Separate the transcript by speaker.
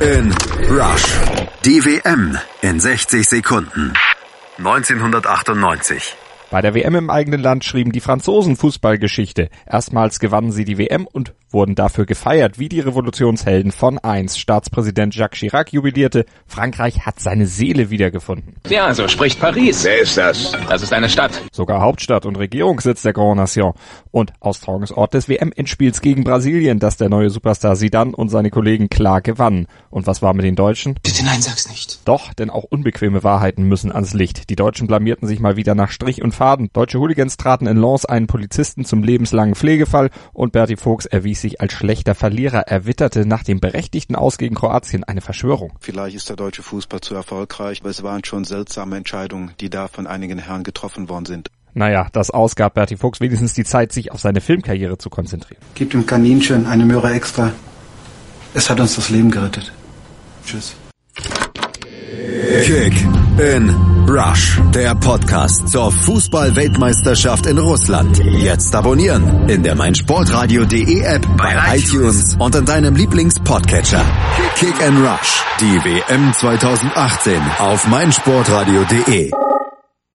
Speaker 1: in Rush. Die WM in 60 Sekunden. 1998.
Speaker 2: Bei der WM im eigenen Land schrieben die Franzosen Fußballgeschichte. Erstmals gewannen sie die WM und wurden dafür gefeiert, wie die Revolutionshelden von 1. Staatspräsident Jacques Chirac jubilierte, Frankreich hat seine Seele wiedergefunden.
Speaker 3: Ja, so spricht Paris.
Speaker 4: Wer ist das?
Speaker 3: Das ist eine Stadt.
Speaker 2: Sogar Hauptstadt und Regierungssitz der Grand Nation. Und Austragungsort des WM-Endspiels gegen Brasilien, das der neue Superstar Zidane und seine Kollegen klar gewannen. Und was war mit den Deutschen?
Speaker 5: Bitte nein, sag's nicht.
Speaker 2: Doch, denn auch unbequeme Wahrheiten müssen ans Licht. Die Deutschen blamierten sich mal wieder nach Strich und Faden. Deutsche Hooligans traten in Lens einen Polizisten zum lebenslangen Pflegefall und Berti Fuchs erwies sich als schlechter Verlierer. Er witterte nach dem berechtigten Aus gegen Kroatien eine Verschwörung.
Speaker 6: Vielleicht ist der deutsche Fußball zu erfolgreich, aber es waren schon seltsame Entscheidungen, die da von einigen Herren getroffen worden sind.
Speaker 2: Naja, das ausgab Berti Fuchs wenigstens die Zeit, sich auf seine Filmkarriere zu konzentrieren.
Speaker 7: Gib dem Kaninchen eine Möhre extra. Es hat uns das Leben gerettet. Tschüss.
Speaker 1: Kick in Rush. Der Podcast zur Fußball-Weltmeisterschaft in Russland. Jetzt abonnieren in der meinsportradio.de App, bei iTunes und in deinem Lieblings-Podcatcher. Kick in Rush. Die WM 2018 auf meinsportradio.de.